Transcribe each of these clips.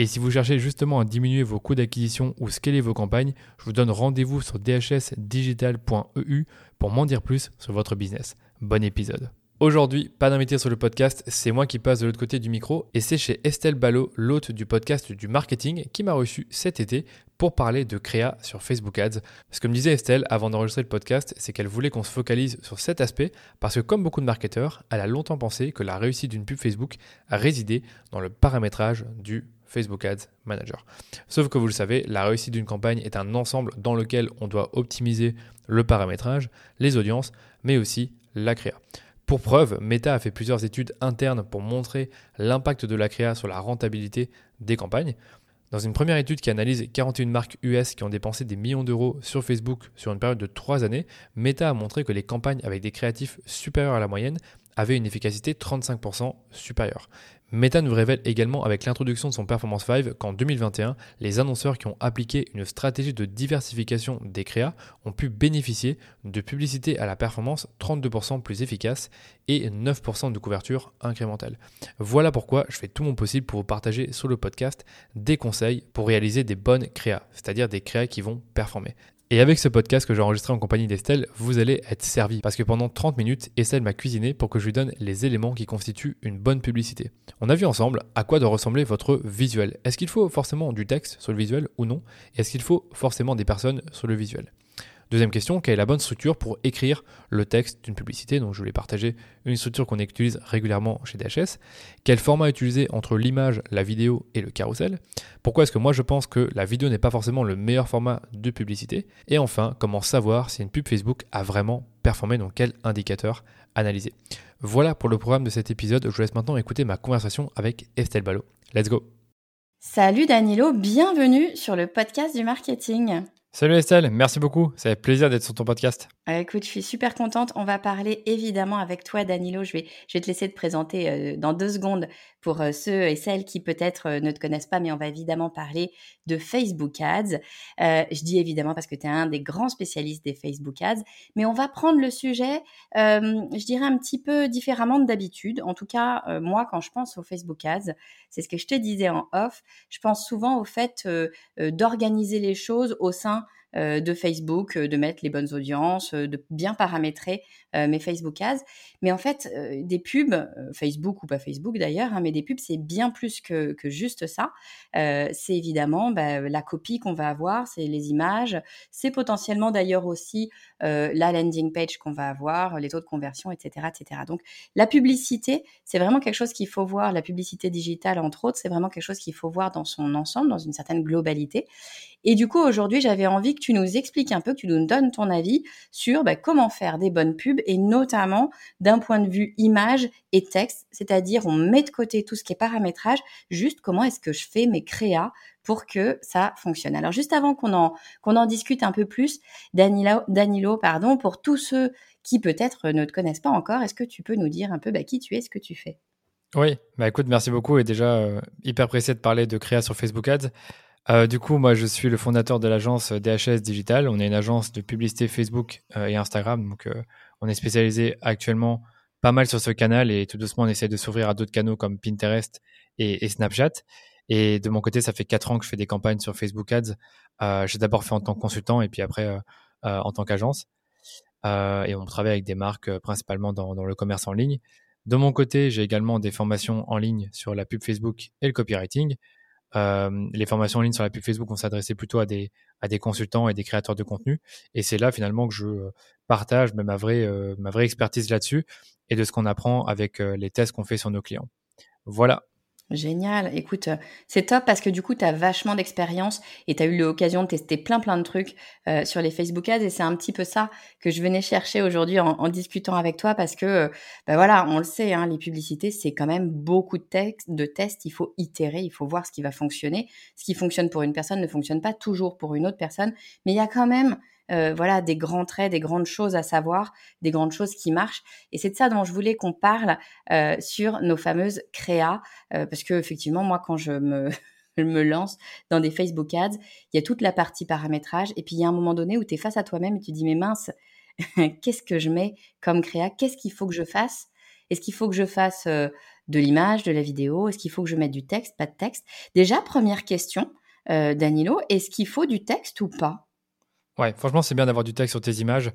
Et si vous cherchez justement à diminuer vos coûts d'acquisition ou scaler vos campagnes, je vous donne rendez-vous sur dhsdigital.eu pour m'en dire plus sur votre business. Bon épisode. Aujourd'hui, pas d'invité sur le podcast, c'est moi qui passe de l'autre côté du micro et c'est chez Estelle Ballot, l'hôte du podcast du marketing, qui m'a reçu cet été pour parler de créa sur Facebook Ads. Ce que me disait Estelle avant d'enregistrer le podcast, c'est qu'elle voulait qu'on se focalise sur cet aspect parce que comme beaucoup de marketeurs, elle a longtemps pensé que la réussite d'une pub Facebook a résidé dans le paramétrage du Facebook Ads Manager. Sauf que vous le savez, la réussite d'une campagne est un ensemble dans lequel on doit optimiser le paramétrage, les audiences, mais aussi la créa. Pour preuve, Meta a fait plusieurs études internes pour montrer l'impact de la créa sur la rentabilité des campagnes. Dans une première étude qui analyse 41 marques US qui ont dépensé des millions d'euros sur Facebook sur une période de 3 années, Meta a montré que les campagnes avec des créatifs supérieurs à la moyenne avaient une efficacité 35% supérieure. Meta nous révèle également avec l'introduction de son Performance 5 qu'en 2021, les annonceurs qui ont appliqué une stratégie de diversification des créas ont pu bénéficier de publicités à la performance 32% plus efficace et 9% de couverture incrémentale. Voilà pourquoi je fais tout mon possible pour vous partager sur le podcast des conseils pour réaliser des bonnes créas, c'est-à-dire des créas qui vont performer. Et avec ce podcast que j'ai enregistré en compagnie d'Estelle, vous allez être servi. Parce que pendant 30 minutes, Estelle m'a cuisiné pour que je lui donne les éléments qui constituent une bonne publicité. On a vu ensemble à quoi doit ressembler votre visuel. Est-ce qu'il faut forcément du texte sur le visuel ou non? Est-ce qu'il faut forcément des personnes sur le visuel? Deuxième question, quelle est la bonne structure pour écrire le texte d'une publicité? Donc je voulais partager une structure qu'on utilise régulièrement chez DHS. Quel format utiliser entre l'image, la vidéo et le carrousel? Pourquoi est-ce que moi je pense que la vidéo n'est pas forcément le meilleur format de publicité? Et enfin, comment savoir si une pub Facebook a vraiment performé, donc quel indicateur analyser? Voilà pour le programme de cet épisode. Je vous laisse maintenant écouter ma conversation avec Estelle Ballot. Let's go Salut Danilo, bienvenue sur le podcast du marketing. Salut Estelle, merci beaucoup. Ça fait plaisir d'être sur ton podcast. Euh, écoute, je suis super contente. On va parler évidemment avec toi, Danilo. Je vais, te laisser te présenter euh, dans deux secondes pour euh, ceux et celles qui peut-être ne te connaissent pas, mais on va évidemment parler de Facebook Ads. je dis évidemment parce que tu es un des grands spécialistes des Facebook Ads, mais on va prendre le sujet, je dirais, un petit peu différemment d'habitude. En tout cas, moi, quand je pense aux Facebook Ads, c'est ce que je te disais en off, je pense souvent au fait d'organiser les choses au sein de Facebook, euh, de mettre les bonnes audiences, euh, de bien paramétrer mes Facebook ads. Mais en fait, des pubs, Facebook ou pas Facebook d'ailleurs, hein, mais des pubs, c'est bien plus que, juste ça. c'est évidemment bah, la copie qu'on va avoir, c'est les images, c'est potentiellement d'ailleurs aussi la landing page qu'on va avoir, les taux de conversion, etc. etc. Donc la publicité, c'est vraiment quelque chose qu'il faut voir, la publicité digitale entre autres, c'est vraiment quelque chose qu'il faut voir dans son ensemble, dans une certaine globalité. Et du coup, aujourd'hui, j'avais envie tu nous expliques un peu, que tu nous donnes ton avis sur bah, comment faire des bonnes pubs et notamment d'un point de vue image et texte, c'est-à-dire on met de côté tout ce qui est paramétrage, juste comment est-ce que je fais mes créas pour que ça fonctionne? Alors juste avant qu'on en, qu'on en discute un peu plus, Danilo, Danilo, pardon, pour tous ceux qui peut-être ne te connaissent pas encore, est-ce que tu peux nous dire un peu bah, qui tu es, ce que tu fais? Oui, bah écoute, merci beaucoup et déjà euh, hyper pressé de parler de créa sur Facebook Ads. Euh, du coup, moi, je suis le fondateur de l'agence DHS Digital. On est une agence de publicité Facebook euh, et Instagram. Euh, on est spécialisé actuellement pas mal sur ce canal et tout doucement, on essaie de s'ouvrir à d'autres canaux comme Pinterest et, Snapchat. Et de mon côté, ça fait quatre ans que je fais des campagnes sur Facebook Ads. j'ai d'abord fait en tant que consultant et puis après en tant qu'agence. et on travaille avec des marques principalement dans le commerce en ligne. De mon côté, j'ai également des formations en ligne sur la pub Facebook et le copywriting. Les formations en ligne sur la pub Facebook, on s'adressait plutôt à des, à des consultants et des créateurs de contenu. Et c'est là finalement que je partage ma vraie, ma vraie expertise là-dessus et de ce qu'on apprend avec les tests qu'on fait sur nos clients. Voilà. Génial. Écoute, c'est top parce que du coup, tu as vachement d'expérience et tu as eu l'occasion de tester plein plein de trucs sur les Facebook Ads et c'est un petit peu ça que je venais chercher aujourd'hui en, discutant avec toi parce que, ben voilà, on le sait, hein, les publicités, c'est quand même beaucoup de, textes, de tests. Il faut itérer, il faut voir ce qui va fonctionner. Ce qui fonctionne pour une personne ne fonctionne pas toujours pour une autre personne, mais il y a quand même euh, voilà, des grands traits, des grandes choses à savoir, des grandes choses qui marchent. Et c'est de ça dont je voulais qu'on parle euh, sur nos fameuses créas, euh, parce que effectivement, moi, quand je me lance dans des Facebook Ads, il y a toute la partie paramétrage, et puis il y a un moment donné où tu es face à toi-même et tu dis, mais mince, qu'est-ce que je mets comme créa? Qu'est-ce qu'il faut que je fasse? Est-ce qu'il faut que je fasse de l'image, de la vidéo? Est-ce qu'il faut que je mette du texte, pas de texte? Déjà, première question, Danilo, est-ce qu'il faut du texte ou pas? Ouais, franchement, c'est bien d'avoir du texte sur tes images.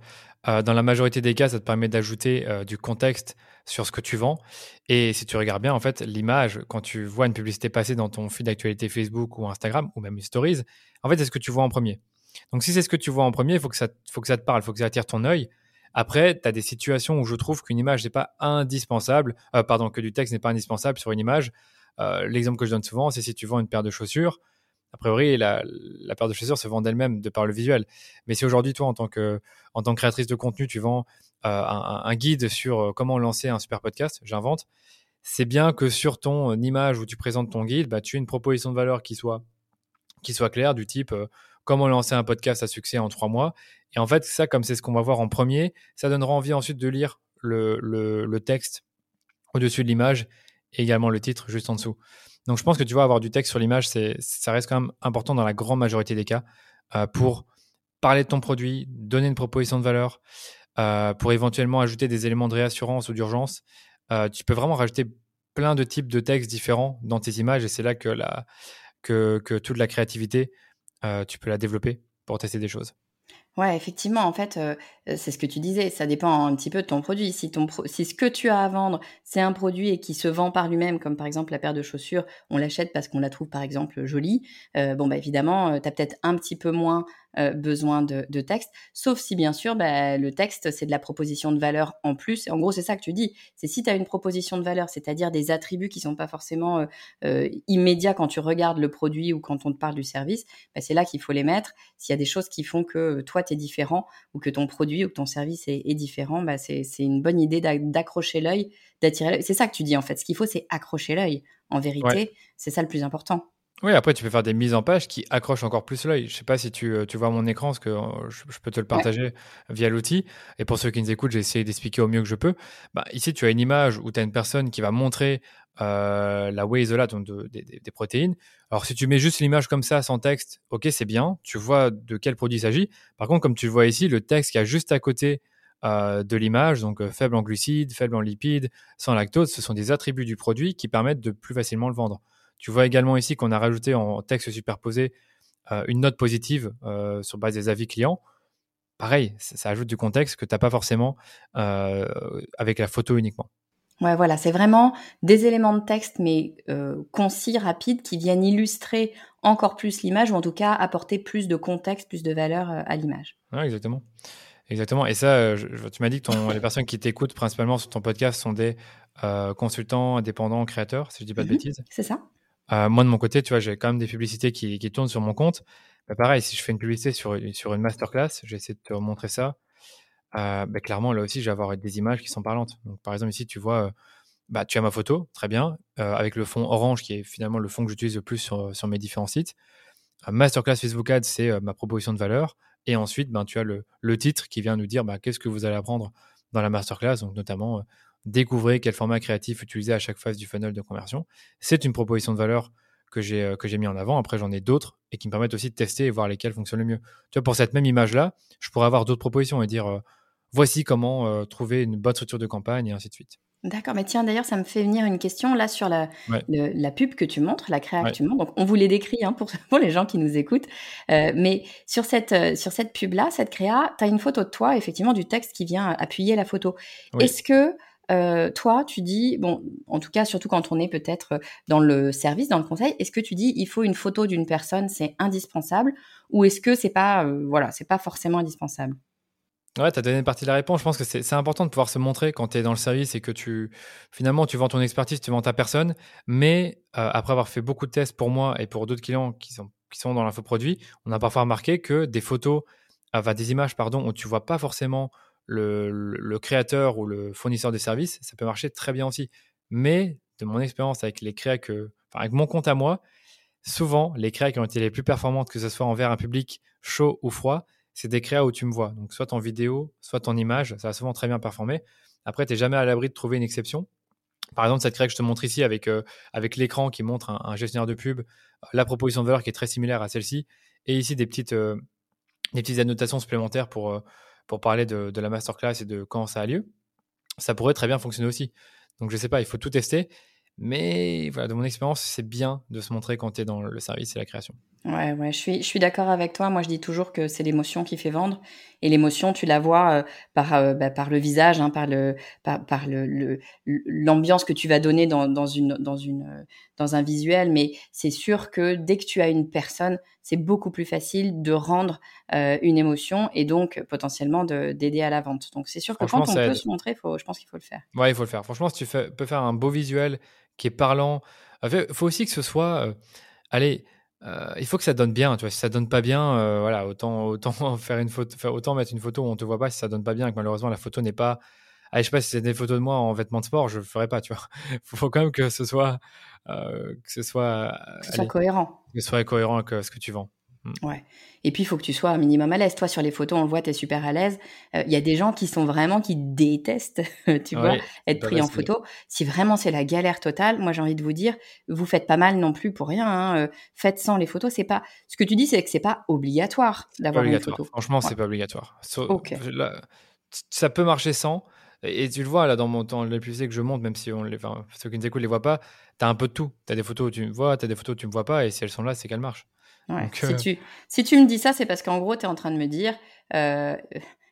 Euh, dans la majorité des cas, ça te permet d'ajouter euh, du contexte sur ce que tu vends. Et si tu regardes bien, en fait, l'image, quand tu vois une publicité passer dans ton fil d'actualité Facebook ou Instagram, ou même stories, en fait, c'est ce que tu vois en premier. Donc, si c'est ce que tu vois en premier, il faut que ça, faut que ça te parle, il faut que ça attire ton œil. Après, tu as des situations où je trouve qu'une image n'est pas indispensable, euh, pardon, que du texte n'est pas indispensable sur une image. L'exemple que je donne souvent, c'est si tu vends une paire de chaussures, a priori, la, paire de chaussures se vend d'elle-même de par le visuel. Mais si aujourd'hui, toi, en tant, que, créatrice de contenu, tu vends euh, un, guide sur euh, comment lancer un super podcast, j'invente, c'est bien que sur ton euh, image où tu présentes ton guide, bah, tu aies une proposition de valeur qui soit, qui soit claire, du type comment lancer un podcast à succès en trois mois. Et en fait, ça, comme c'est ce qu'on va voir en premier, ça donnera envie ensuite de lire le texte au-dessus de l'image et également le titre juste en dessous. Donc je pense que tu vois, avoir du texte sur l'image, ça reste quand même important dans la grande majorité des cas euh, pour parler de ton produit, donner une proposition de valeur, euh, pour éventuellement ajouter des éléments de réassurance ou d'urgence. Euh, tu peux vraiment rajouter plein de types de textes différents dans tes images et c'est là que, toute la créativité, tu peux la développer pour tester des choses. Ouais, effectivement, en fait, euh, euh, c'est ce que tu disais, ça dépend un petit peu de ton produit. Si, ton si ce que tu as à vendre, c'est un produit et qui se vend par lui-même, comme par exemple la paire de chaussures, on l'achète parce qu'on la trouve par exemple jolie, euh, bon, bah évidemment, tu as peut-être un petit peu moins besoin de, de, texte, sauf si bien sûr, bah, le texte, c'est de la proposition de valeur en plus. Et en gros, c'est ça que tu dis, c'est si tu as une proposition de valeur, c'est-à-dire des attributs qui sont pas forcément immédiats quand tu regardes le produit ou quand on te parle du service, bah, c'est là qu'il faut les mettre. S'il y a des choses qui font que toi, tu es différent ou que ton produit ou que ton service est, différent, bah c'est une bonne idée d'accrocher l'œil, d'attirer l'œil. C'est ça que tu dis en fait. Ce qu'il faut, c'est accrocher l'œil. En vérité, c'est ça le plus important. Oui, après, tu peux faire des mises en page qui accrochent encore plus l'œil. Je ne sais pas si tu, euh, tu, vois mon écran, parce que euh, je, peux te le partager via l'outil. Et pour ceux qui nous écoutent, j'ai essayé d'expliquer au mieux que je peux. Bah, ici, tu as une image où tu as une personne qui va montrer euh, la whey isolate, donc des protéines. Alors, si tu mets juste l'image comme ça, sans texte, ok, c'est bien. Tu vois de quel produit il s'agit. Par contre, comme tu le vois ici, le texte qui a juste à côté de l'image, donc faible en glucides, faible en lipides, sans lactose, ce sont des attributs du produit qui permettent de plus facilement le vendre. Tu vois également ici qu'on a rajouté en texte superposé euh, une note positive euh, sur base des avis clients. Pareil, ça, ajoute du contexte que tu n'as pas forcément euh, avec la photo uniquement. Ouais, voilà, c'est vraiment des éléments de texte, mais concis, rapides, qui viennent illustrer encore plus l'image, ou en tout cas apporter plus de contexte, plus de valeur à l'image. Ouais, exactement. Exactement. Et ça, tu m'as dit que les personnes qui t'écoutent principalement sur ton podcast sont des consultants, indépendants, créateurs, si je ne dis pas de mmh bêtises. C'est ça. Euh, moi, de mon côté, tu vois, j'ai quand même des publicités qui, qui tournent sur mon compte. Bah, pareil, si je fais une publicité sur, sur une masterclass, j'essaie de te montrer ça. Euh, bah, clairement, là aussi, je vais avoir des images qui sont parlantes. Donc, par exemple, ici, tu vois, euh, bah, tu as ma photo, très bien, avec le fond orange qui est finalement le fond que j'utilise le plus sur, sur mes différents sites. masterclass Facebook Ads, c'est ma proposition de valeur. Et ensuite, ben, tu as le, le titre qui vient nous dire bah, qu'est-ce que vous allez apprendre dans la masterclass, donc notamment découvrez quel format créatif utiliser à chaque phase du funnel de conversion. C'est une proposition de valeur que j'ai euh, que j'ai mis en avant. Après, j'en ai d'autres et qui me permettent aussi de tester et voir lesquelles fonctionnent le mieux. Tu vois, pour cette même image-là, je pourrais avoir d'autres propositions et dire euh, voici comment euh, trouver une bonne structure de campagne et ainsi de suite. D'accord, mais tiens, d'ailleurs, ça me fait venir une question là sur la, la pub que tu montres, la créa que tu montres. Donc, on vous les décrit hein, pour, pour les gens qui nous écoutent. mais sur cette, sur cette pub-là, cette créa, tu as une photo de toi, effectivement, du texte qui vient appuyer la photo. Est-ce que toi, tu dis, bon, en tout cas, surtout quand on est peut-être dans le service, dans le conseil, est-ce que tu dis, il faut une photo d'une personne, c'est indispensable, ou est-ce que c'est pas, voilà, c'est pas forcément indispensable? Ouais, tu as donné une partie de la réponse. Je pense que c'est important de pouvoir se montrer quand tu es dans le service et que tu finalement tu vends ton expertise, tu vends ta personne. Mais après avoir fait beaucoup de tests pour moi et pour d'autres clients qui sont, qui sont dans l'infoproduit, on a parfois remarqué que des photos, enfin des images, pardon, où tu vois pas forcément le, créateur ou le fournisseur de services, ça peut marcher très bien aussi. Mais de mon expérience avec les créas avec mon compte à moi, souvent les créas qui ont été les plus performantes, que ce soit envers un public chaud ou froid, c'est des créas où tu me vois. Donc soit en vidéo, soit en image, ça va souvent très bien performer. Après, tu n'es jamais à l'abri de trouver une exception. Par exemple, cette créa que je te montre ici avec, euh, avec l'écran qui montre un, gestionnaire de pub, la proposition de valeur qui est très similaire à celle-ci, et ici des petites, euh, des petites annotations supplémentaires pour, euh, pour parler de, la masterclass et de quand ça a lieu, ça pourrait très bien fonctionner aussi. Donc je sais pas, il faut tout tester. Mais voilà, de mon expérience, c'est bien de se montrer quand tu es dans le service et la création. Ouais, ouais, je suis, je suis d'accord avec toi. Moi, je dis toujours que c'est l'émotion qui fait vendre. Et l'émotion, tu la vois euh, par, euh, bah, par le visage, hein, par le, par, par le, l'ambiance que tu vas donner dans, dans une, dans une, euh, dans un visuel. Mais c'est sûr que dès que tu as une personne, c'est beaucoup plus facile de rendre une émotion et donc potentiellement d'aider à la vente. Donc c'est sûr que quand on peut se montrer, faut, je pense qu'il faut le faire. Ouais, il faut le faire. Franchement, si tu fais, peux faire un beau visuel qui est parlant, il faut aussi que ce soit, allez euh, il faut que ça donne bien. Tu vois, si ça donne pas bien, euh, voilà, autant, autant faire une photo, autant mettre une photo où on te voit pas si ça donne pas bien. Que malheureusement la photo n'est pas. Allez, je sais pas si c'est des photos de moi en vêtements de sport, je le ferai pas. Tu vois, il faut quand même que ce soit, euh, que ce soit, que ce soit cohérent. Que ce soit cohérent avec ce que tu vends. Mm. Ouais. Et puis, il faut que tu sois un minimum à l'aise. Toi, sur les photos, on le voit, tu es super à l'aise. Il y a des gens qui sont vraiment, qui détestent, tu vois, être pris en photo. Si vraiment c'est la galère totale, moi, j'ai envie de vous dire, vous faites pas mal non plus pour rien. Hein. faites sans les photos. C'est pas. Ce que tu dis, c'est que c'est pas obligatoire d'avoir une photo. Franchement, c'est pas obligatoire. ça peut marcher sans. Et tu le vois là dans mon temps, les publicités que je monte, même si on les, enfin, ceux qui nous écoutent les voient pas, tu as un peu de tout. Tu as des photos où tu me vois, tu as des photos où tu me vois pas, et si elles sont là, c'est qu'elles marchent si, euh, tu, si tu me dis ça, c'est parce qu'en gros, tu es en train de me dire euh,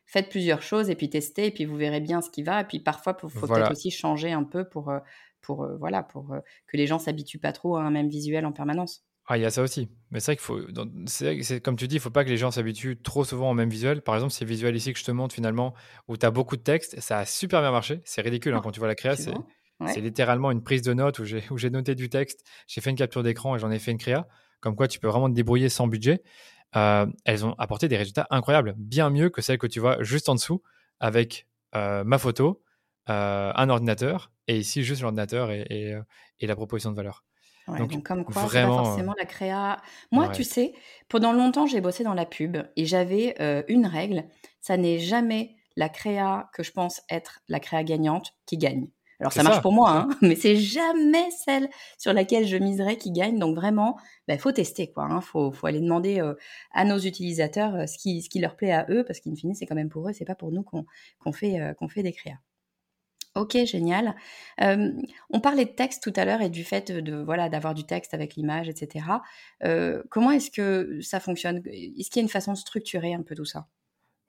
faites plusieurs choses et puis testez et puis vous verrez bien ce qui va. Et puis parfois, il faut, peut-être aussi changer un peu pour, euh, pour, voilà, pour que les gens s'habituent pas trop à un même visuel en permanence. Ah, il y a ça aussi. Mais c'est vrai qu'il faut. C'est comme tu dis, il faut pas que les gens s'habituent trop souvent au même visuel. Par exemple, ces visuels ici que je te montre finalement, où tu as beaucoup de texte, ça a super bien marché. C'est ridicule hein, ah, quand tu vois la créa. C'est littéralement une prise de notes où j'ai noté du texte, j'ai fait une capture d'écran et j'en ai fait une créa comme quoi tu peux vraiment te débrouiller sans budget, euh, elles ont apporté des résultats incroyables, bien mieux que celles que tu vois juste en dessous avec euh, ma photo, euh, un ordinateur, et ici juste l'ordinateur et, la proposition de valeur. donc, comme quoi, vraiment, pas forcément la créa. Moi, tu sais, pendant longtemps, j'ai bossé dans la pub et j'avais une règle, ça n'est jamais la créa que je pense être la créa gagnante qui gagne. Alors ça marche pour moi, hein, mais c'est jamais celle sur laquelle je miserais qui gagne. Donc vraiment, il bah, faut tester quoi. Il hein. faut, faut, aller demander euh, à nos utilisateurs euh, ce, qui, ce qui leur plaît à eux, parce qu'in fine, c'est quand même pour eux, c'est pas pour nous qu'on fait, euh, qu'on fait des créas. Ok, génial. on parlait de texte tout à l'heure et du fait de voilà d'avoir du texte avec l'image, etc. comment est-ce que ça fonctionne? Est-ce qu'il y a une façon de structurer un peu tout ça?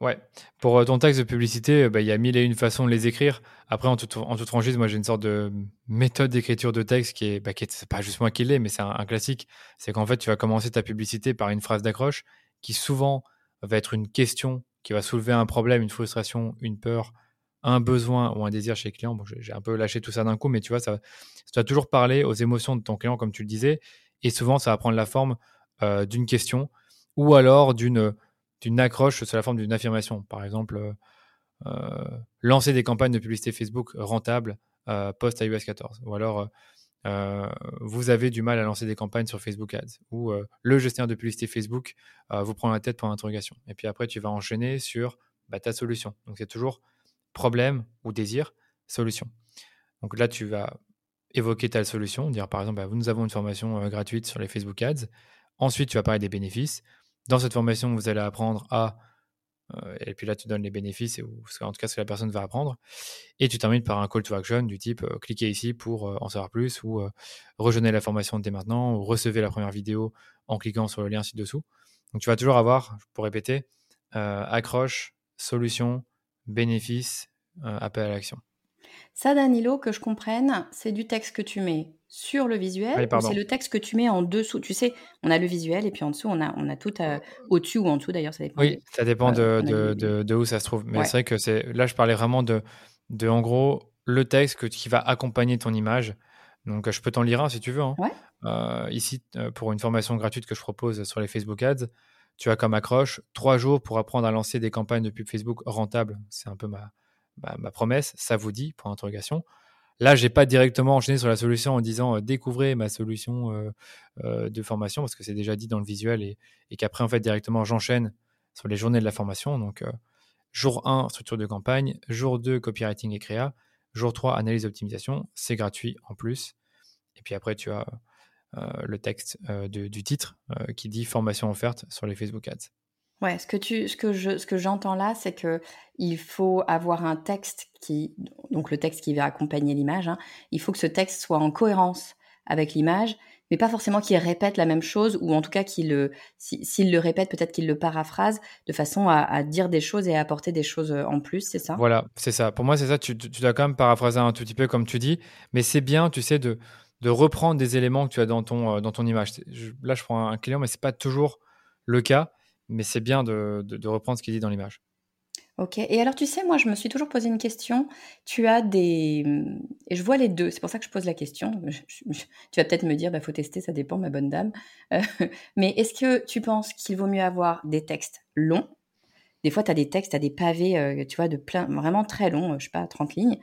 Ouais, pour euh, ton texte de publicité, euh, bah, il y a mille et une façons de les écrire. Après, en toute, en toute franchise, moi j'ai une sorte de méthode d'écriture de texte qui est, bah, est pas juste moi qui l'ai, mais c'est un, classique. C'est qu'en fait, tu vas commencer ta publicité par une phrase d'accroche qui souvent va être une question qui va soulever un problème, une frustration, une peur, un besoin ou un désir chez le client. Bon, j'ai un peu lâché tout ça d'un coup, mais tu vois, ça, va toujours parler aux émotions de ton client, comme tu le disais, et souvent ça va prendre la forme euh, d'une question ou alors d'une d'une accroche sous la forme d'une affirmation. Par exemple, euh, euh, lancer des campagnes de publicité Facebook rentables euh, post-iOS 14. Ou alors, vous avez du mal à lancer des campagnes sur Facebook Ads. Ou le gestionnaire de publicité Facebook vous prend la tête pour l'interrogation. Et puis après, tu vas enchaîner sur bah, ta solution. Donc, c'est toujours problème ou désir, solution. Donc là, tu vas évoquer ta solution, dire par exemple, bah, nous avons une formation gratuite sur les Facebook Ads. Ensuite, tu vas parler des bénéfices. Dans cette formation, vous allez apprendre à. Euh, et puis là, tu donnes les bénéfices, ou en tout cas ce que la personne va apprendre. Et tu termines par un call to action du type euh, cliquez ici pour euh, en savoir plus, ou rejoignez la formation dès maintenant, ou recevez la première vidéo en cliquant sur le lien ci-dessous. Donc tu vas toujours avoir, pour répéter, accroche, solution, bénéfice, appel à l'action. Ça, Danilo, que je comprenne, c'est du texte que tu mets sur le visuel c'est le texte que tu mets en dessous? Tu sais, on a le visuel et puis en dessous, on a, on a tout au-dessus ou en dessous d'ailleurs, ça dépend. Oui, ça dépend de, de, de, où ça se trouve. Mais c'est vrai que c'est là, je parlais vraiment de, de en gros, le texte que, qui va accompagner ton image. Donc, je peux t'en lire un si tu veux. Hein. Euh, ici, euh, pour une formation gratuite que je propose sur les Facebook Ads, tu as comme accroche trois jours pour apprendre à lancer des campagnes de pub Facebook rentables. C'est un peu ma, ma, promesse. Ça vous dit Pour interrogation. Là, j'ai pas directement enchaîné sur la solution en disant euh, découvrez ma solution de formation parce que c'est déjà dit dans le visuel et, et qu'après, en fait, directement, j'enchaîne sur les journées de la formation. Donc, jour 1, structure de campagne. Jour 2, copywriting et créa. Jour 3, analyse d'optimisation. C'est gratuit en plus. Et puis après, tu as euh, le texte euh, du titre euh, qui dit formation offerte sur les Facebook Ads. Ouais, ce que tu, ce que je, ce que j'entends là, c'est que il faut avoir un texte qui, donc le texte qui va accompagner l'image. Hein, il faut que ce texte soit en cohérence avec l'image, mais pas forcément qu'il répète la même chose, ou en tout cas qu'il le, s'il le répète, peut-être qu'il le paraphrase de façon à, dire des choses et à apporter des choses en plus, c'est ça? Voilà, c'est ça. Pour moi, c'est ça. Tu, dois quand même paraphraser un tout petit peu comme tu dis, mais c'est bien, tu sais, de reprendre des éléments que tu as dans ton, euh, dans ton image. là, je prends un client, mais ce n'est pas toujours le cas, mais c'est bien de, reprendre ce qu'il dit dans l'image. Ok, et alors tu sais, moi je me suis toujours posé une question. Tu as des. Et je vois les deux, c'est pour ça que je pose la question. tu vas peut-être me dire, il bah, faut tester, ça dépend, ma bonne dame. Euh, mais est-ce que tu penses qu'il vaut mieux avoir des textes longs? Des fois, tu as des textes, tu as des pavés, euh, tu vois, de plein, vraiment très longs, je sais pas, 30 lignes.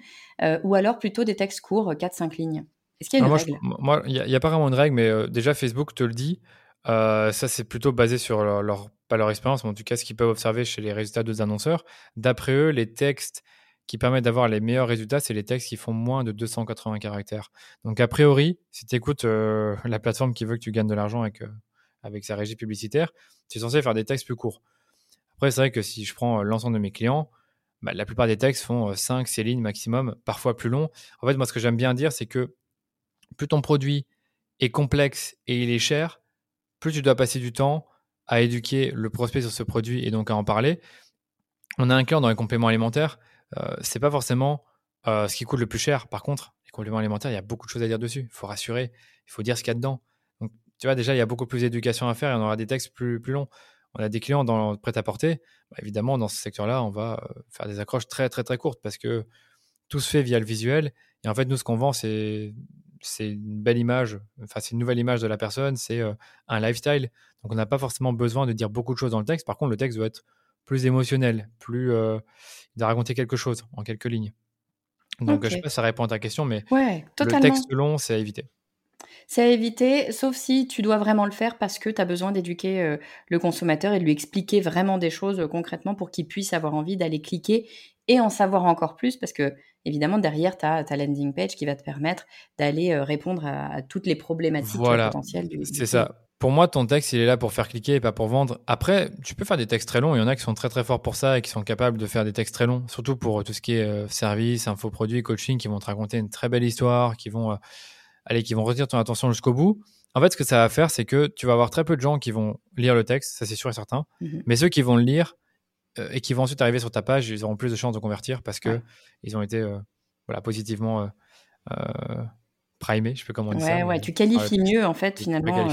ou alors plutôt des textes courts, 4-5 lignes. Est-ce qu'il y a une règle? Moi, il n'y a, pas vraiment une règle, mais euh, déjà, Facebook te le dit. Euh, ça, c'est plutôt basé sur leur, pas leur expérience, mais en tout cas, ce qu'ils peuvent observer chez les résultats d'autres annonceurs. D'après eux, les textes qui permettent d'avoir les meilleurs résultats, c'est les textes qui font moins de 280 caractères. Donc, a priori, si tu écoutes euh, la plateforme qui veut que tu gagnes de l'argent avec, avec sa régie publicitaire, tu es censé faire des textes plus courts. Après, c'est vrai que si je prends l'ensemble de mes clients, bah, la plupart des textes font 5, 6 lignes maximum, parfois plus longs. En fait, moi, ce que j'aime bien dire, c'est que plus ton produit est complexe et il est cher, plus tu dois passer du temps à éduquer le prospect sur ce produit et donc à en parler. On a un client dans les compléments alimentaires, euh, c'est pas forcément euh, ce qui coûte le plus cher. Par contre, les compléments alimentaires, il y a beaucoup de choses à dire dessus. Il faut rassurer, il faut dire ce qu'il y a dedans. Donc, tu vois, déjà, il y a beaucoup plus d'éducation à faire et on aura des textes plus, plus longs. On a des clients dans le prêt-à-porter. Bah, évidemment, dans ce secteur-là, on va euh, faire des accroches très, très, très courtes parce que tout se fait via le visuel. Et en fait, nous, ce qu'on vend, c'est c'est une belle image, enfin c'est une nouvelle image de la personne, c'est euh, un lifestyle. Donc on n'a pas forcément besoin de dire beaucoup de choses dans le texte. Par contre, le texte doit être plus émotionnel, plus euh, il doit raconter quelque chose en quelques lignes. Donc je je sais pas si ça répond à ta question, mais le texte long, c'est à éviter. C'est à éviter, sauf si tu dois vraiment le faire parce que tu as besoin d'éduquer euh, le consommateur et de lui expliquer vraiment des choses concrètement pour qu'il puisse avoir envie d'aller cliquer et en savoir encore plus parce que évidemment derrière tu as ta landing page qui va te permettre d'aller euh, répondre à, toutes les problématiques potentielles du, C'est ça. Pour moi, ton texte, il est là pour faire cliquer et pas pour vendre. Après, tu peux faire des textes très longs. Il y en a qui sont très très forts pour ça et qui sont capables de faire des textes très longs, surtout pour tout ce qui est euh, service, infoproduits, coaching, qui vont te raconter une très belle histoire, qui vont, euh, aller, qui vont retenir ton attention jusqu'au bout. En fait, ce que ça va faire, c'est que tu vas avoir très peu de gens qui vont lire le texte, ça c'est sûr et certain. Mmh Mais ceux qui vont le lire, euh, et qui vont ensuite arriver sur ta page, ils auront plus de chances de convertir parce que ils ont été euh, voilà, positivement euh, primés, je peux comment dire ça. Ouais, tu qualifies mieux en fait finalement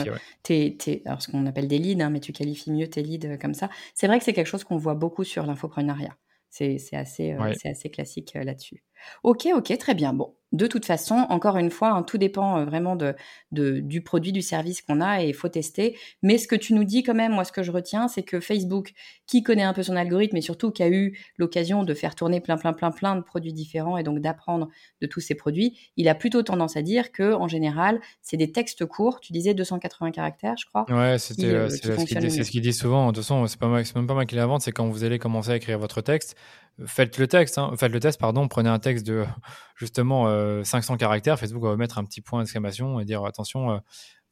alors ce qu'on appelle des leads, hein, mais tu qualifies mieux tes leads comme ça. C'est vrai que c'est quelque chose qu'on voit beaucoup sur l'infoprenariat. C'est assez, assez classique là-dessus. Ok, ok, très bien. Bon, de toute façon, encore une fois, hein, tout dépend euh, vraiment de, du produit, du service qu'on a et il faut tester. Mais ce que tu nous dis quand même, moi ce que je retiens, c'est que Facebook, qui connaît un peu son algorithme et surtout qui a eu l'occasion de faire tourner plein, plein, plein, plein de produits différents et donc d'apprendre de tous ces produits, il a plutôt tendance à dire que en général, c'est des textes courts. Tu disais 280 caractères, je crois. Ouais, c'est euh, ce qu'il dit souvent. De toute façon, c'est même pas moi qui l'invente, c'est quand vous allez commencer à écrire votre texte, faites le texte, hein, faites le test, pardon, prenez un texte de justement 500 euh, caractères, Facebook va mettre un petit point d'exclamation et dire attention, euh,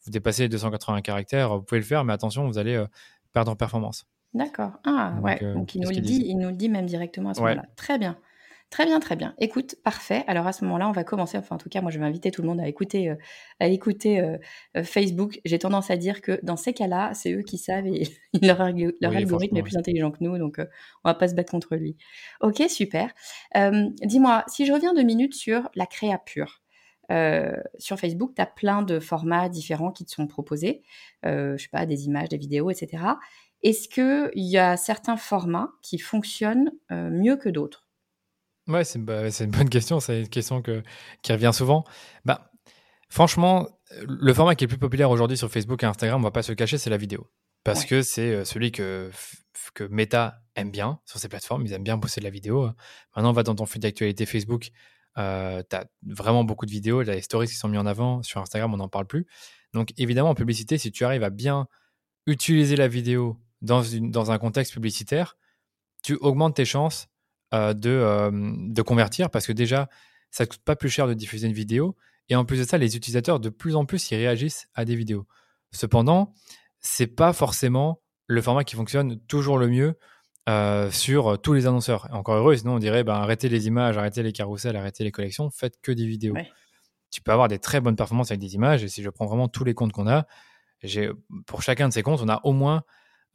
vous dépassez les 280 caractères, vous pouvez le faire, mais attention, vous allez euh, perdre en performance. D'accord. Ah ouais, donc il nous, le dit, il nous le dit même directement à ce moment-là. Très bien. Très bien, très bien. Écoute, parfait. Alors à ce moment-là, on va commencer. Enfin, en tout cas, moi, je vais inviter tout le monde à écouter, euh, à écouter euh, euh, Facebook. J'ai tendance à dire que dans ces cas-là, c'est eux qui savent et leur, algorithme est plus intelligent que nous, donc on va pas se battre contre lui. Ok, super. Dis-moi, si je reviens deux minutes sur la créa pure. sur Facebook, tu as plein de formats différents qui te sont proposés. je sais pas, des images, des vidéos, etc. Est-ce qu'il y a certains formats qui fonctionnent mieux que d'autres? Ouais, c'est bah, une bonne question. C'est une question que, qui revient souvent. Bah, franchement, le format qui est le plus populaire aujourd'hui sur Facebook et Instagram, on va pas se cacher, c'est la vidéo. Parce que c'est euh, celui que, que Meta aime bien sur ces plateformes. Ils aiment bien pousser de la vidéo. Maintenant, on va dans ton fil d'actualité Facebook. Euh, tu as vraiment beaucoup de vidéos. Il y a les stories qui sont mis en avant. Sur Instagram, on n'en parle plus. Donc, évidemment, en publicité, si tu arrives à bien utiliser la vidéo dans, une, dans un contexte publicitaire, tu augmentes tes chances euh, de, euh, de convertir parce que déjà, ça ne coûte pas plus cher de diffuser une vidéo. Et en plus de ça, les utilisateurs, de plus en plus, ils réagissent à des vidéos. Cependant, c'est pas forcément le format qui fonctionne toujours le mieux euh, sur tous les annonceurs. encore heureux, sinon on dirait ben, arrêtez les images, arrêtez les carousels, arrêtez les collections, faites que des vidéos. Tu peux avoir des très bonnes performances avec des images. Et si je prends vraiment tous les comptes qu'on a, pour chacun de ces comptes, on a au moins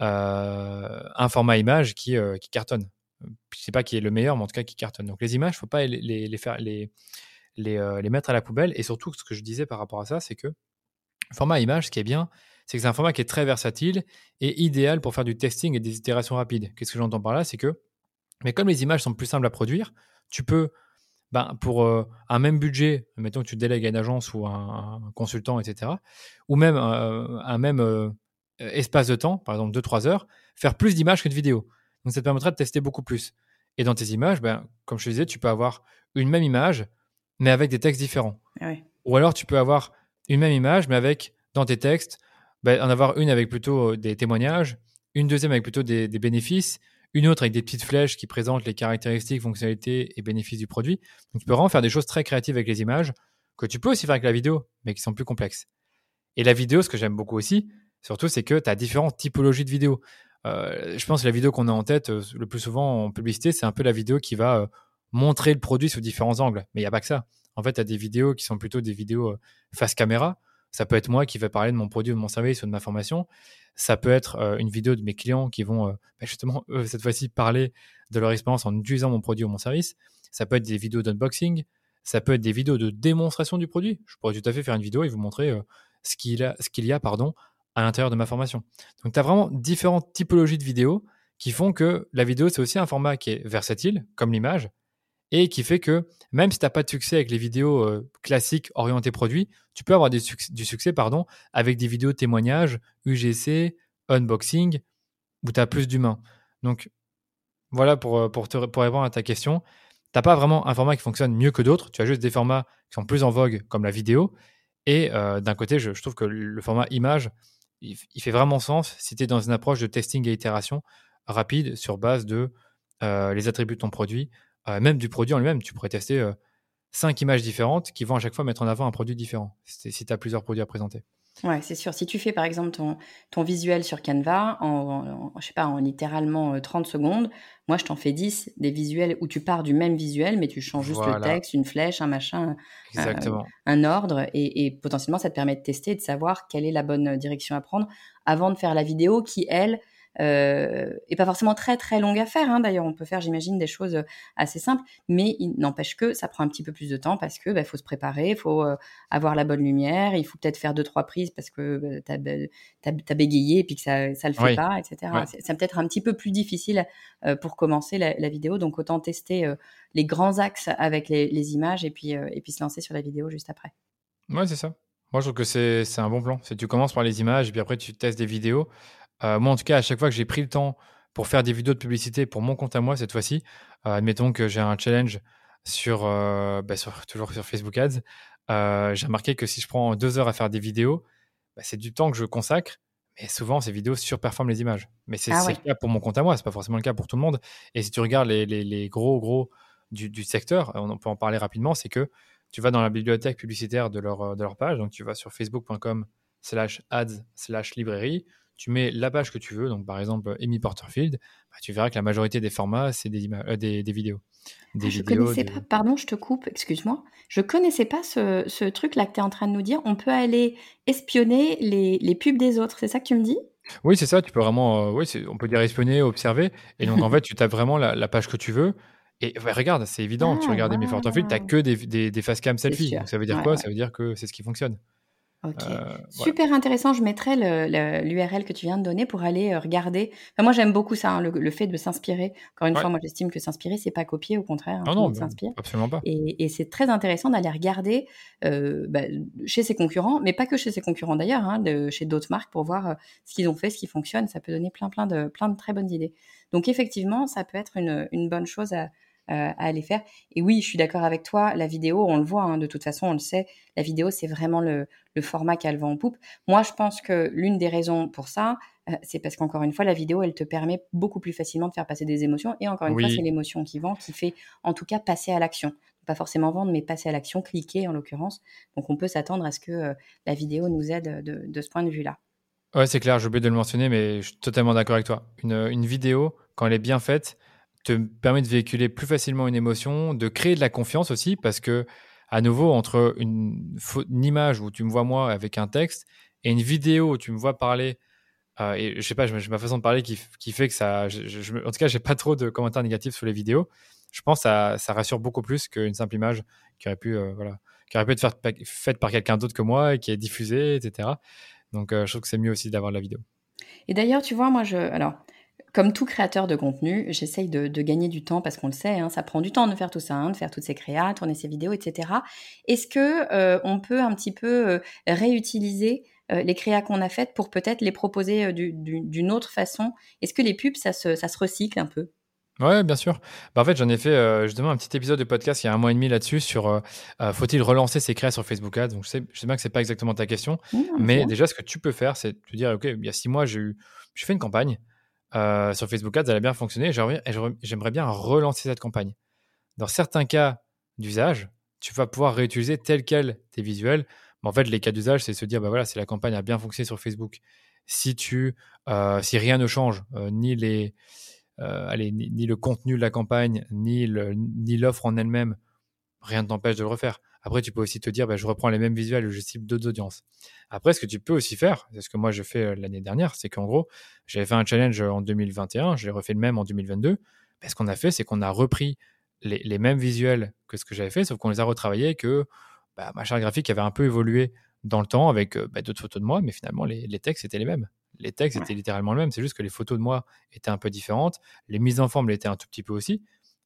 un format image qui, qui cartonne je sais pas qui est le meilleur, mais en tout cas qui cartonne. Donc les images, faut pas les, les, faire, les, euh, les, mettre à la poubelle. Et surtout, ce que je disais par rapport à ça, c'est que le format image, ce qui est bien, c'est que c'est un format qui est très versatile et idéal pour faire du testing et des itérations rapides. Qu'est-ce que j'entends par là? C'est que, mais comme les images sont plus simples à produire, tu peux, ben, pour euh, un même budget, mettons que tu délègues à une agence ou un, un consultant, etc., ou même euh, un même espace de temps, par exemple 2-3 heures, faire plus d'images que de vidéos. Donc ça te permettra de tester beaucoup plus. Et dans tes images, ben, comme je te disais, tu peux avoir une même image, mais avec des textes différents. Ah Ou alors tu peux avoir une même image, mais avec, dans tes textes, ben, en avoir une avec plutôt euh, des témoignages, une deuxième avec plutôt des, bénéfices, une autre avec des petites flèches qui présentent les caractéristiques, fonctionnalités et bénéfices du produit. Donc tu peux vraiment faire des choses très créatives avec les images, que tu peux aussi faire avec la vidéo, mais qui sont plus complexes. Et la vidéo, ce que j'aime beaucoup aussi, surtout, c'est que tu as différentes typologies de vidéos. Euh, je pense que la vidéo qu'on a en tête euh, le plus souvent en publicité, c'est un peu la vidéo qui va euh, montrer le produit sous différents angles. Mais il n'y a pas que ça. En fait, il y a des vidéos qui sont plutôt des vidéos face caméra. Ça peut être moi qui vais parler de mon produit, de mon service ou de ma formation. Ça peut être une vidéo de mes clients qui vont bah, justement, cette fois-ci, parler de leur expérience en utilisant mon produit ou mon service. Ça peut être des vidéos d'unboxing. Ça peut être des vidéos de démonstration du produit. Je pourrais tout à fait faire une vidéo et vous montrer ce qu'il a, ce qu'il y a pardon, à l'intérieur de ma formation. Donc, tu as vraiment différentes typologies de vidéos qui font que la vidéo, c'est aussi un format qui est versatile, comme l'image, et qui fait que même si tu n'as pas de succès avec les vidéos euh, classiques orientées produits, tu peux avoir du succès pardon, avec des vidéos témoignages, UGC, unboxing, où tu as plus d'humains. Donc, voilà pour, euh, pour, répondre à ta question. Tu n'as pas vraiment un format qui fonctionne mieux que d'autres, tu as juste des formats qui sont plus en vogue, comme la vidéo. Et euh, d'un côté, je, trouve que le format image, il, fait vraiment sens si tu es dans une approche de testing et itération rapide sur base de euh, les attributs de ton produit, euh, même du produit en lui-même. Tu pourrais tester euh, cinq images différentes qui vont à chaque fois mettre en avant un produit différent si tu as plusieurs produits à présenter. Ouais, c'est sûr. Si tu fais par exemple ton, ton visuel sur Canva en, je sais pas, en littéralement 30 secondes, moi je t'en fais 10 des visuels où tu pars du même visuel, mais tu changes juste le texte, une flèche, un machin, un ordre, et, et, potentiellement ça te permet de tester et de savoir quelle est la bonne direction à prendre avant de faire la vidéo qui, elle, euh, et pas forcément très très longue à faire. Hein. D'ailleurs, on peut faire, j'imagine, des choses euh, assez simples, mais il n'empêche que ça prend un petit peu plus de temps parce que bah, faut se préparer, il faut euh, avoir la bonne lumière, il faut peut-être faire deux trois prises parce que bah, tu as, as, bégayé et puis que ça ça le fait pas, etc. C'est peut-être un petit peu plus difficile euh, pour commencer la, la, vidéo, donc autant tester les grands axes avec les, les images et puis et puis se lancer sur la vidéo juste après. Ouais, c'est ça. Moi, je trouve que c'est un bon plan. C'est tu commences par les images et puis après tu testes des vidéos. Euh, moi, en tout cas, à chaque fois que j'ai pris le temps pour faire des vidéos de publicité pour mon compte à moi cette fois-ci, euh, admettons que j'ai un challenge sur, euh, bah, toujours sur Facebook Ads, j'ai remarqué que si je prends deux heures à faire des vidéos, bah, c'est du temps que je consacre. Mais souvent, ces vidéos surperforment les images. Mais c'est ah le cas pour mon compte à moi, c'est pas forcément le cas pour tout le monde. Et si tu regardes les, gros, gros du, secteur, on peut en parler rapidement, c'est que tu vas dans la bibliothèque publicitaire de leur, de leur page, donc tu vas sur facebook.com slash ads slash librairie, tu mets la page que tu veux, donc par exemple Amy Porterfield, bah, tu verras que la majorité des formats, c'est des, euh, des, des, vidéos. Des ah, je vidéos, connaissais pas, pardon, je te coupe, excuse-moi. Je connaissais pas ce, ce truc-là que tu es en train de nous dire. On peut aller espionner les, les pubs des autres, c'est ça que tu me dis? Oui, c'est ça, tu peux vraiment, euh, oui, on peut dire espionner, observer. Et donc en fait, tu tapes vraiment la, page que tu veux. Et regarde, c'est évident, tu ah, regardes Amy Porterfield, tu n'as que des, des, des face cam selfie. Donc, ça veut dire quoi? Ça veut dire que c'est ce qui fonctionne. Ok, euh, super intéressant. Je mettrai l'URL que tu viens de donner pour aller euh, regarder. moi, j'aime beaucoup ça, hein, le, fait de s'inspirer. Encore une fois, moi, j'estime que s'inspirer, c'est pas copier, au contraire. Hein, non, non, s'inspire. Absolument pas. Et, c'est très intéressant d'aller regarder euh, bah, chez ses concurrents, mais pas que chez ses concurrents d'ailleurs, hein, chez d'autres marques pour voir ce qu'ils ont fait, ce qui fonctionne. Ça peut donner plein, plein de, plein de très bonnes idées. Donc, effectivement, ça peut être une, une bonne chose à, à aller faire. Et oui, je suis d'accord avec toi, la vidéo, on le voit, hein, de toute façon, on le sait, la vidéo, c'est vraiment le, le format qu'elle vend en poupe. Moi, je pense que l'une des raisons pour ça, euh, c'est parce qu'encore une fois, la vidéo, elle te permet beaucoup plus facilement de faire passer des émotions. Et encore une fois, c'est l'émotion qui vend, qui fait en tout cas passer à l'action. Pas forcément vendre, mais passer à l'action, cliquer en l'occurrence. Donc, on peut s'attendre à ce que euh, la vidéo nous aide de, de ce point de vue-là. Ouais, c'est clair, j'ai oublié de le mentionner, mais je suis totalement d'accord avec toi. Une, une vidéo, quand elle est bien faite, te permet de véhiculer plus facilement une émotion, de créer de la confiance aussi, parce que, à nouveau, entre une, image où tu me vois moi avec un texte et une vidéo où tu me vois parler, euh, et je sais pas, j'ai ma façon de parler qui, fait que ça. En tout cas, j'ai pas trop de commentaires négatifs sur les vidéos. Je pense que ça, ça rassure beaucoup plus qu'une simple image qui aurait pu, euh, voilà, qui aurait pu être faite, par quelqu'un d'autre que moi et qui est diffusée, etc. Donc, euh, je trouve que c'est mieux aussi d'avoir la vidéo. Et d'ailleurs, tu vois, moi, je. Alors, comme tout créateur de contenu, j'essaye de, gagner du temps parce qu'on le sait, hein, ça prend du temps de faire tout ça, hein, de faire toutes ces créas, tourner ces vidéos, etc. Est-ce que euh, on peut un petit peu euh, réutiliser euh, les créas qu'on a faites pour peut-être les proposer d'une autre façon? Est-ce que les pubs, ça se, ça se recycle un peu? Ouais, bien sûr. Bah, en fait, j'en ai fait justement un petit épisode de podcast il y a un mois et demi là-dessus sur faut-il relancer ses créas sur Facebook Ads? Donc, je sais, je sais bien que c'est pas exactement ta question, mmh, mais déjà, ce que tu peux faire, c'est te dire, OK, il y a six mois, j'ai fait une campagne. Euh, sur Facebook Ads, elle a bien fonctionné. J'aimerais bien relancer cette campagne. Dans certains cas d'usage, tu vas pouvoir réutiliser tel quel tes visuels. Mais en fait, les cas d'usage, c'est se dire, bah voilà, si la campagne a bien fonctionné sur Facebook, si tu, euh, si rien ne change, euh, ni les, allez, ni, le contenu de la campagne, ni ni l'offre en elle-même, rien ne t'empêche de le refaire. Après, tu peux aussi te dire, bah, je reprends les mêmes visuels et je cible d'autres audiences. Après, ce que tu peux aussi faire, c'est ce que moi je fais euh, l'année dernière, c'est qu'en gros, j'avais fait un challenge en 2021, j'ai refait le même en 2022. Bah, ce qu'on a fait, c'est qu'on a repris les, mêmes visuels que ce que j'avais fait, sauf qu'on les a retravaillés, que bah, ma charte graphique avait un peu évolué dans le temps avec euh, d'autres photos de moi, mais finalement, les, textes étaient les mêmes. Les textes étaient littéralement les mêmes, c'est juste que les photos de moi étaient un peu différentes, les mises en forme l'étaient un tout petit peu aussi,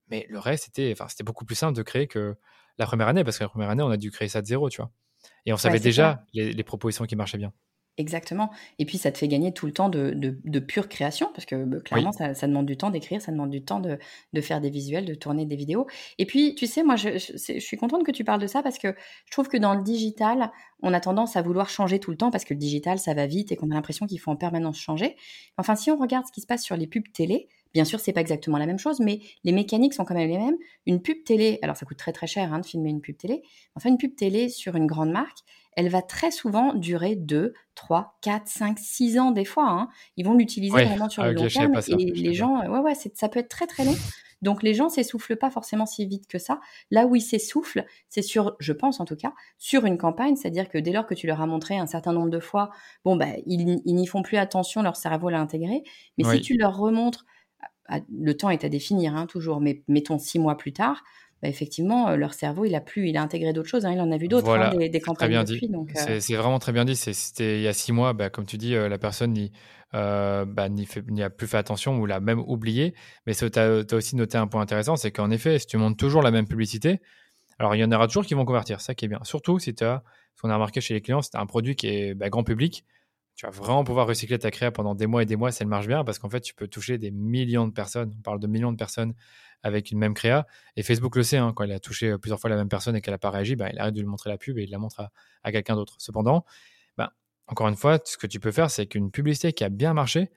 mais le reste, c'était, enfin, c'était beaucoup plus simple de créer que la première année, parce que la première année, on a dû créer ça de zéro, tu vois. Et on savait déjà les, propositions qui marchaient bien. Exactement. Et puis, ça te fait gagner tout le temps de, pure création, parce que bah, clairement, ça, demande du temps d'écrire, ça demande du temps de, faire des visuels, de tourner des vidéos. Et puis, tu sais, moi, je, suis contente que tu parles de ça, parce que je trouve que dans le digital, on a tendance à vouloir changer tout le temps, parce que le digital, ça va vite et qu'on a l'impression qu'il faut en permanence changer. Enfin, si on regarde ce qui se passe sur les pubs télé, Bien sûr, c'est pas exactement la même chose, mais les mécaniques sont quand même les mêmes. Une pub télé, alors ça coûte très très cher hein, de filmer une pub télé. Enfin, une pub télé sur une grande marque, elle va très souvent durer 2, 3, 4, 5, 6 ans des fois. Hein. Ils vont l'utiliser vraiment sur le long terme. et les gens, ouais, ouais, ça peut être très très long. Donc les gens s'essoufflent pas forcément si vite que ça. Là où ils s'essoufflent, c'est sur, je pense en tout cas, sur une campagne, c'est-à-dire que dès lors que tu leur as montré un certain nombre de fois, bon bah ils, n'y font plus attention, leur cerveau l'a intégré. Mais si tu leur remontres le temps est à définir hein, toujours, mais mettons six mois plus tard, bah, effectivement, euh, leur cerveau, il a plus, il a intégré d'autres choses. Hein, il en a vu d'autres, hein, des, campagnes bien. Euh c'est vraiment très bien dit. C'était il y a six mois, bah, comme tu dis, euh, la personne n'y bah, a plus fait attention ou l'a même oublié. Mais tu as, aussi noté un point intéressant, c'est qu'en effet, si tu montes toujours la même publicité, alors il y en aura toujours qui vont convertir, ça qui est bien. Surtout si tu as, ce qu'on a remarqué chez les clients, c'est un produit qui est grand public tu vas vraiment pouvoir recycler ta créa pendant des mois et des mois si elle marche bien parce qu'en fait, tu peux toucher des millions de personnes. On parle de millions de personnes avec une même créa. Et Facebook le sait, hein, quand elle a touché euh, plusieurs fois la même personne et qu'elle n'a pas réagi, bah, il arrête de lui montrer la pub et il la montre à, quelqu'un d'autre. Cependant, bah, encore une fois, ce que tu peux faire, c'est qu'une publicité qui a bien marché,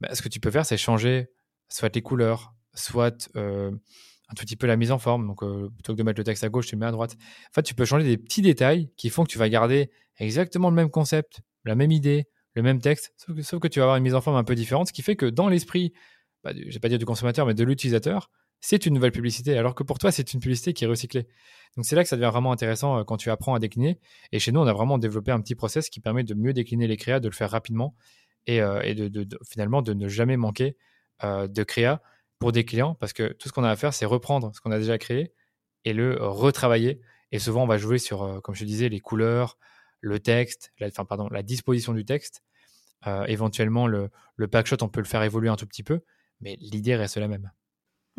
bah, ce que tu peux faire, c'est changer soit les couleurs, soit euh, un tout petit peu la mise en forme. Donc, euh, plutôt que de mettre le texte à gauche, tu le mets à droite. En fait, tu peux changer des petits détails qui font que tu vas garder exactement le même concept, la même idée, le même texte, sauf que, tu vas avoir une mise en forme un peu différente, ce qui fait que dans l'esprit, bah, je vais pas dire du consommateur, mais de l'utilisateur, c'est une nouvelle publicité, alors que pour toi, c'est une publicité qui est recyclée. Donc c'est là que ça devient vraiment intéressant euh, quand tu apprends à décliner. Et chez nous, on a vraiment développé un petit process qui permet de mieux décliner les créas, de le faire rapidement et, euh, de, finalement de ne jamais manquer euh, de créa pour des clients, parce que tout ce qu'on a à faire, c'est reprendre ce qu'on a déjà créé et le retravailler. Et souvent, on va jouer sur, comme je disais, les couleurs, le texte, la, enfin, pardon, la disposition du texte. éventuellement, le, le packshot, on peut le faire évoluer un tout petit peu, mais l'idée reste la même.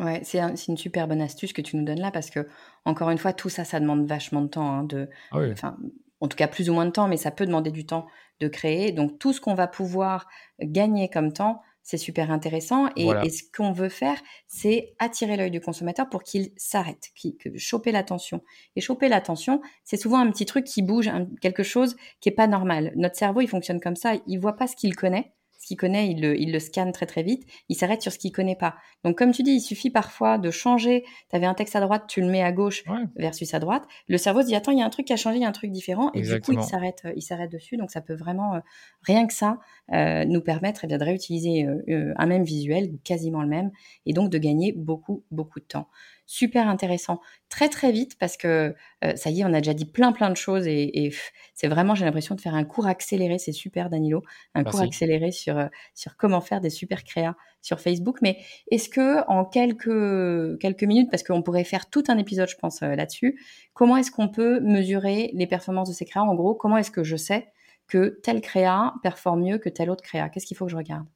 Ouais, c'est une super bonne astuce que tu nous donnes là parce que, encore une fois, tout ça, ça demande vachement de temps. Hein, de, ah en tout cas, plus ou moins de temps, mais ça peut demander du temps de créer. Donc, tout ce qu'on va pouvoir gagner comme temps, c'est super intéressant. Et, ce qu'on veut faire, c'est attirer l'œil du consommateur pour qu'il s'arrête, qu'il choper l'attention. Et choper l'attention, c'est souvent un petit truc qui bouge, quelque chose qui est pas normal. Notre cerveau, il fonctionne comme ça. Il voit pas ce qu'il connaît ce qu'il connaît, il le, il le, scanne très très vite, il s'arrête sur ce qu'il connaît pas. Donc comme tu dis, il suffit parfois de changer, tu avais un texte à droite, tu le mets à gauche versus à droite, le cerveau se dit attends, il y a un truc qui a changé, il y a un truc différent. Et du coup il s'arrête euh, il s'arrête dessus. Donc ça peut vraiment euh, rien que ça euh, nous permettre eh bien, de réutiliser un même visuel, quasiment le même et donc de gagner beaucoup beaucoup de temps super intéressant. Très très vite parce que euh, ça y est, on a déjà dit plein plein de choses et, c'est vraiment, j'ai l'impression de faire un cours accéléré. C'est super, Danilo, un cours accéléré sur euh, sur comment faire des super créas sur Facebook. Mais est-ce que en quelques quelques minutes, parce qu'on pourrait faire tout un épisode, je pense euh, là-dessus, comment est-ce qu'on peut mesurer les performances de ces créas? En gros, comment est-ce que je sais que tel créa performe mieux que tel autre créa? Qu'est-ce qu'il faut que je regarde?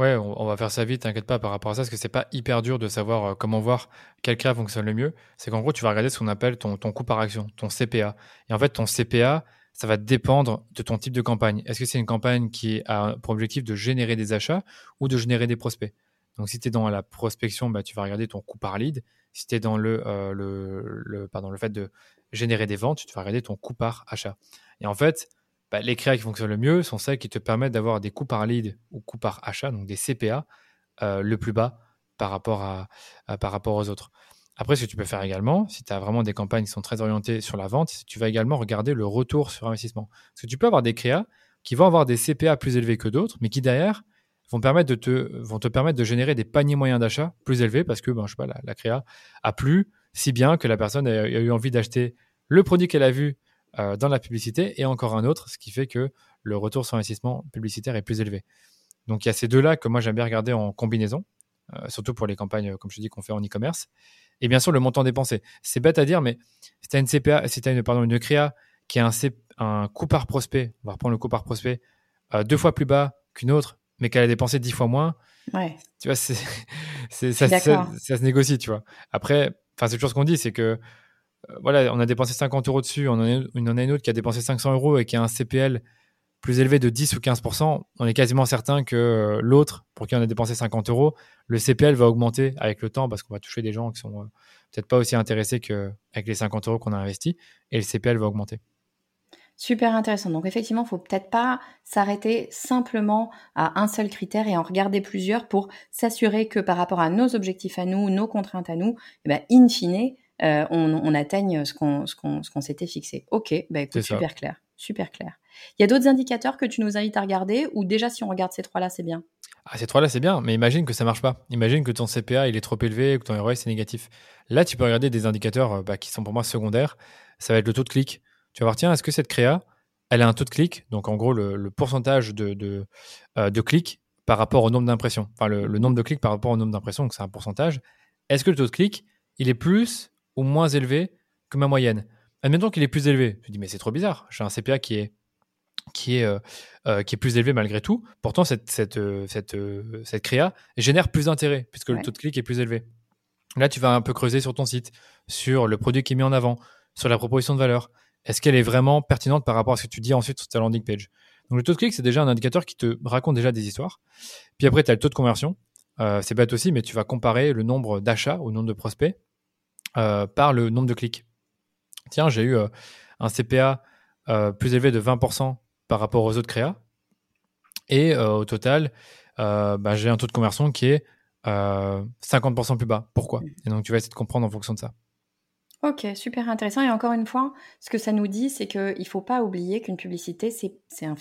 Ouais, on, va faire ça vite, t'inquiète pas par rapport à ça, parce que c'est pas hyper dur de savoir euh, comment voir quel créa fonctionne le mieux. C'est qu'en gros, tu vas regarder ce qu'on appelle ton, ton coût par action, ton CPA. Et en fait, ton CPA, ça va dépendre de ton type de campagne. Est-ce que c'est une campagne qui a pour objectif de générer des achats ou de générer des prospects? Donc, si tu es dans la prospection, bah, tu vas regarder ton coût par lead. Si tu es dans le, euh, le, le, pardon, le fait de générer des ventes, tu vas regarder ton coût par achat. Et en fait, bah, les créas qui fonctionnent le mieux sont celles qui te permettent d'avoir des coûts par lead ou coûts par achat, donc des CPA, euh, le plus bas par rapport, aux autres. Après, ce que tu peux faire également, si tu as vraiment des campagnes qui sont très orientées sur la vente, tu vas également regarder le retour sur investissement. Parce que tu peux avoir des créas qui vont avoir des CPA plus élevés que d'autres, mais qui derrière vont, te, permettre de générer des paniers moyens d'achat plus élevés parce que ben, je la, créa a plu si bien que la personne a eu envie d'acheter le produit qu'elle a vu euh, dans la publicité et encore un autre, ce qui fait que le retour sur investissement publicitaire est plus élevé. Donc il y a ces deux-là que moi j'aime bien regarder en combinaison, euh, surtout pour les campagnes, comme je dis, qu'on fait en e-commerce. Et bien sûr, le montant dépensé. C'est bête à dire, mais si tu as une CPA, si as une, pardon, une créa qui a un, un coût par prospect, on va reprendre le coût par prospect, euh, deux fois plus bas qu'une autre, mais qu'elle a dépensé dix fois moins, ouais. tu vois, c'est, ça, ça, ça, se négocie, tu vois. Après, c'est toujours ce qu'on dit, c'est que voilà, on a dépensé 50 euros dessus, on en, a, une autre qui a dépensé 500 euros et qui a un CPL plus élevé de 10 ou 15%, on est quasiment certain que euh, l'autre, pour qui on a dépensé 50 euros, le CPL va augmenter avec le temps parce qu'on va toucher des gens qui sont euh, peut-être pas aussi intéressés qu'avec les 50 euros qu'on a investis et le CPL va augmenter. Super intéressant. Donc effectivement, il faut peut-être pas s'arrêter simplement à un seul critère et en regarder plusieurs pour s'assurer que par rapport à nos objectifs à nous, nos contraintes à nous, eh ben, in fine, euh, on, atteigne ce qu'on ce s'était fixé. Ok, bah écoute, super clair, super clair. Il y a d'autres indicateurs que tu nous invites à regarder ou déjà si on regarde ces trois-là, c'est bien? Ah, ces trois-là, c'est bien, mais imagine que ça marche pas. Imagine que ton CPA il est trop élevé, que ton ROI c'est négatif. Là, tu peux regarder des indicateurs euh, bah, qui sont pour moi secondaires. Ça va être le taux de clic. Tu vas voir, tiens, est-ce que cette créa, elle a un taux de clic, donc en gros le, pourcentage de, de, euh, de, clics par rapport au nombre d'impressions. Enfin, le, le, nombre de clics par rapport au nombre d'impressions, donc c'est un pourcentage. Est-ce que le taux de clic, il est plus ou moins élevé que ma moyenne. Admettons qu'il est plus élevé. Je dis, mais c'est trop bizarre. J'ai un CPA qui est, qui est, euh, euh, qui est plus élevé malgré tout. Pourtant, cette, cette, euh, cette, cette créa génère plus d'intérêt puisque le taux de clic est plus élevé. Là, tu vas un peu creuser sur ton site, sur le produit qui est mis en avant, sur la proposition de valeur. Est-ce qu'elle est vraiment pertinente par rapport à ce que tu dis ensuite sur ta landing page? Donc, le taux de clic, c'est déjà un indicateur qui te raconte déjà des histoires. Puis après, tu as le taux de conversion. c'est bête aussi, mais tu vas comparer le nombre d'achats au nombre de prospects euh, par le nombre de clics. Tiens, j'ai eu euh, un CPA euh, plus élevé de 20% par rapport aux autres créas. Et au total, bah, j'ai un taux de conversion qui est 50% plus bas. Pourquoi? Et donc, tu vas essayer de comprendre en fonction de ça. Ok, super intéressant. Et encore une fois, ce que ça nous dit, c'est qu'il ne faut pas oublier qu'une publicité, c'est un,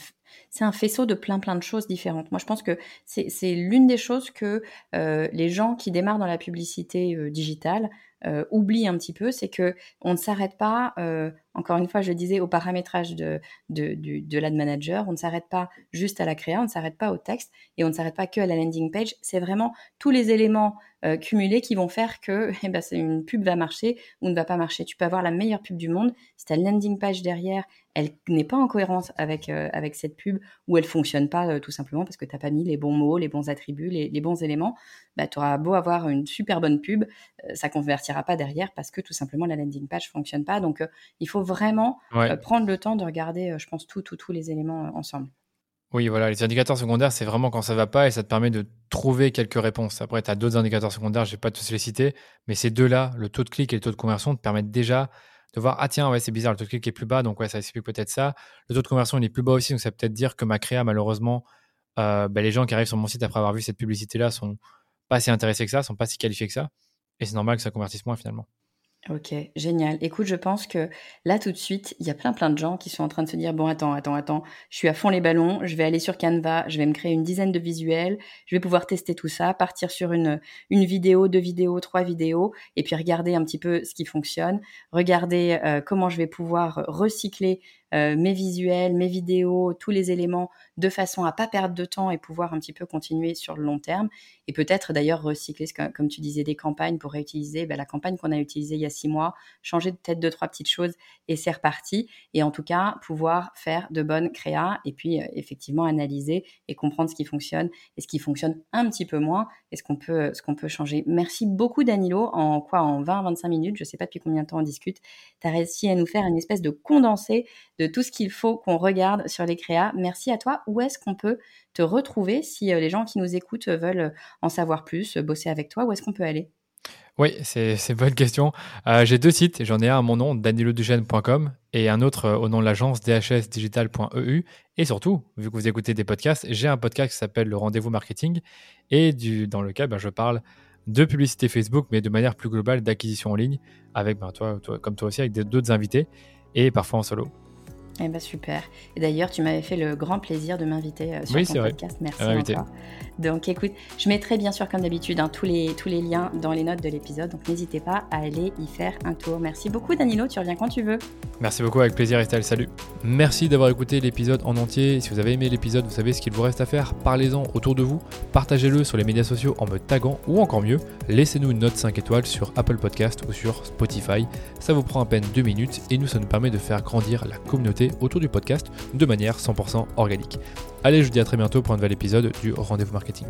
un, faisceau de plein plein de choses différentes. Moi, je pense que c'est l'une des choses que euh, les gens qui démarrent dans la publicité euh, digitale euh, oublie un petit peu, c'est que on ne s'arrête pas, euh, encore une fois, je le disais, au paramétrage de, de, de l'ad manager, on ne s'arrête pas juste à la créa, on ne s'arrête pas au texte et on ne s'arrête pas que à la landing page. C'est vraiment tous les éléments euh, cumulés qui vont faire que eh ben, une pub va marcher ou ne va pas marcher. Tu peux avoir la meilleure pub du monde, si ta landing page derrière, elle n'est pas en cohérence avec, euh, avec cette pub ou elle fonctionne pas euh, tout simplement parce que tu n'as pas mis les bons mots, les bons attributs, les, bons éléments, bah, tu auras beau avoir une super bonne pub, ça ça convertira pas derrière parce que tout simplement la landing page fonctionne pas. Donc il faut vraiment prendre le temps de regarder, je pense, tous les éléments ensemble. Oui, voilà, les indicateurs secondaires, c'est vraiment quand ça va pas et ça te permet de trouver quelques réponses. Après, tu as d'autres indicateurs secondaires, je vais pas tous les citer, mais ces deux-là, le taux de clic et le taux de conversion, te permettent déjà de voir, ah tiens, ouais, c'est bizarre, le taux de clic est plus bas, donc ouais, ça explique peut-être ça. Le taux de conversion, il est plus bas aussi, donc ça peut peut-être dire que ma créa, malheureusement, euh, bah, les gens qui arrivent sur mon site après avoir vu cette publicité-là sont pas si intéressés que ça, sont pas si qualifiés que ça, et c'est normal que ça convertisse moins finalement. Ok, génial. Écoute, je pense que là tout de suite, il y a plein plein de gens qui sont en train de se dire bon attends, attends, attends, je suis à fond les ballons, je vais aller sur Canva, je vais me créer une dizaine de visuels, je vais pouvoir tester tout ça, partir sur une une vidéo, deux vidéos, trois vidéos, et puis regarder un petit peu ce qui fonctionne, regarder euh, comment je vais pouvoir recycler euh, mes visuels, mes vidéos, tous les éléments de façon à pas perdre de temps et pouvoir un petit peu continuer sur le long terme. Et peut-être d'ailleurs recycler, comme tu disais, des campagnes pour réutiliser ben, la campagne qu'on a utilisée il y a six mois, changer peut-être deux, trois petites choses et c'est reparti. Et en tout cas, pouvoir faire de bonnes créas et puis euh, effectivement analyser et comprendre ce qui fonctionne et ce qui fonctionne un petit peu moins et ce qu'on peut, ce qu'on peut changer. Merci beaucoup Danilo. En quoi? En 20-25 minutes, je sais pas depuis combien de temps on discute, tu as réussi à nous faire une espèce de condensé de tout ce qu'il faut qu'on regarde sur les créas. Merci à toi. Où est-ce qu'on peut te retrouver si euh, les gens qui nous écoutent veulent en savoir plus, bosser avec toi? Où est-ce qu'on peut aller? Oui, c'est une bonne question. Euh, j'ai deux sites. J'en ai un à mon nom, danilodugène.com, et un autre euh, au nom de l'agence dhsdigital.eu. Et surtout, vu que vous écoutez des podcasts, j'ai un podcast qui s'appelle Le Rendez-vous Marketing. Et dans lequel ben, je parle de publicité Facebook, mais de manière plus globale d'acquisition en ligne, avec ben, toi, comme toi aussi, avec d'autres invités, et parfois en solo. Eh ben super. Et d'ailleurs, tu m'avais fait le grand plaisir de m'inviter euh, sur oui, ton podcast. Merci encore. Donc écoute, je mettrai bien sûr comme d'habitude hein, tous, les, tous les liens dans les notes de l'épisode. Donc n'hésitez pas à aller y faire un tour. Merci beaucoup Danilo, tu reviens quand tu veux. Merci beaucoup, avec plaisir Estelle, salut. Merci d'avoir écouté l'épisode en entier. Si vous avez aimé l'épisode, vous savez ce qu'il vous reste à faire. Parlez-en autour de vous, partagez-le sur les médias sociaux en me taguant ou encore mieux, laissez-nous une note 5 étoiles sur Apple Podcast ou sur Spotify. Ça vous prend à peine 2 minutes et nous ça nous permet de faire grandir la communauté autour du podcast de manière 100% organique. Allez, je vous dis à très bientôt pour un nouvel épisode du Rendez-vous Marketing.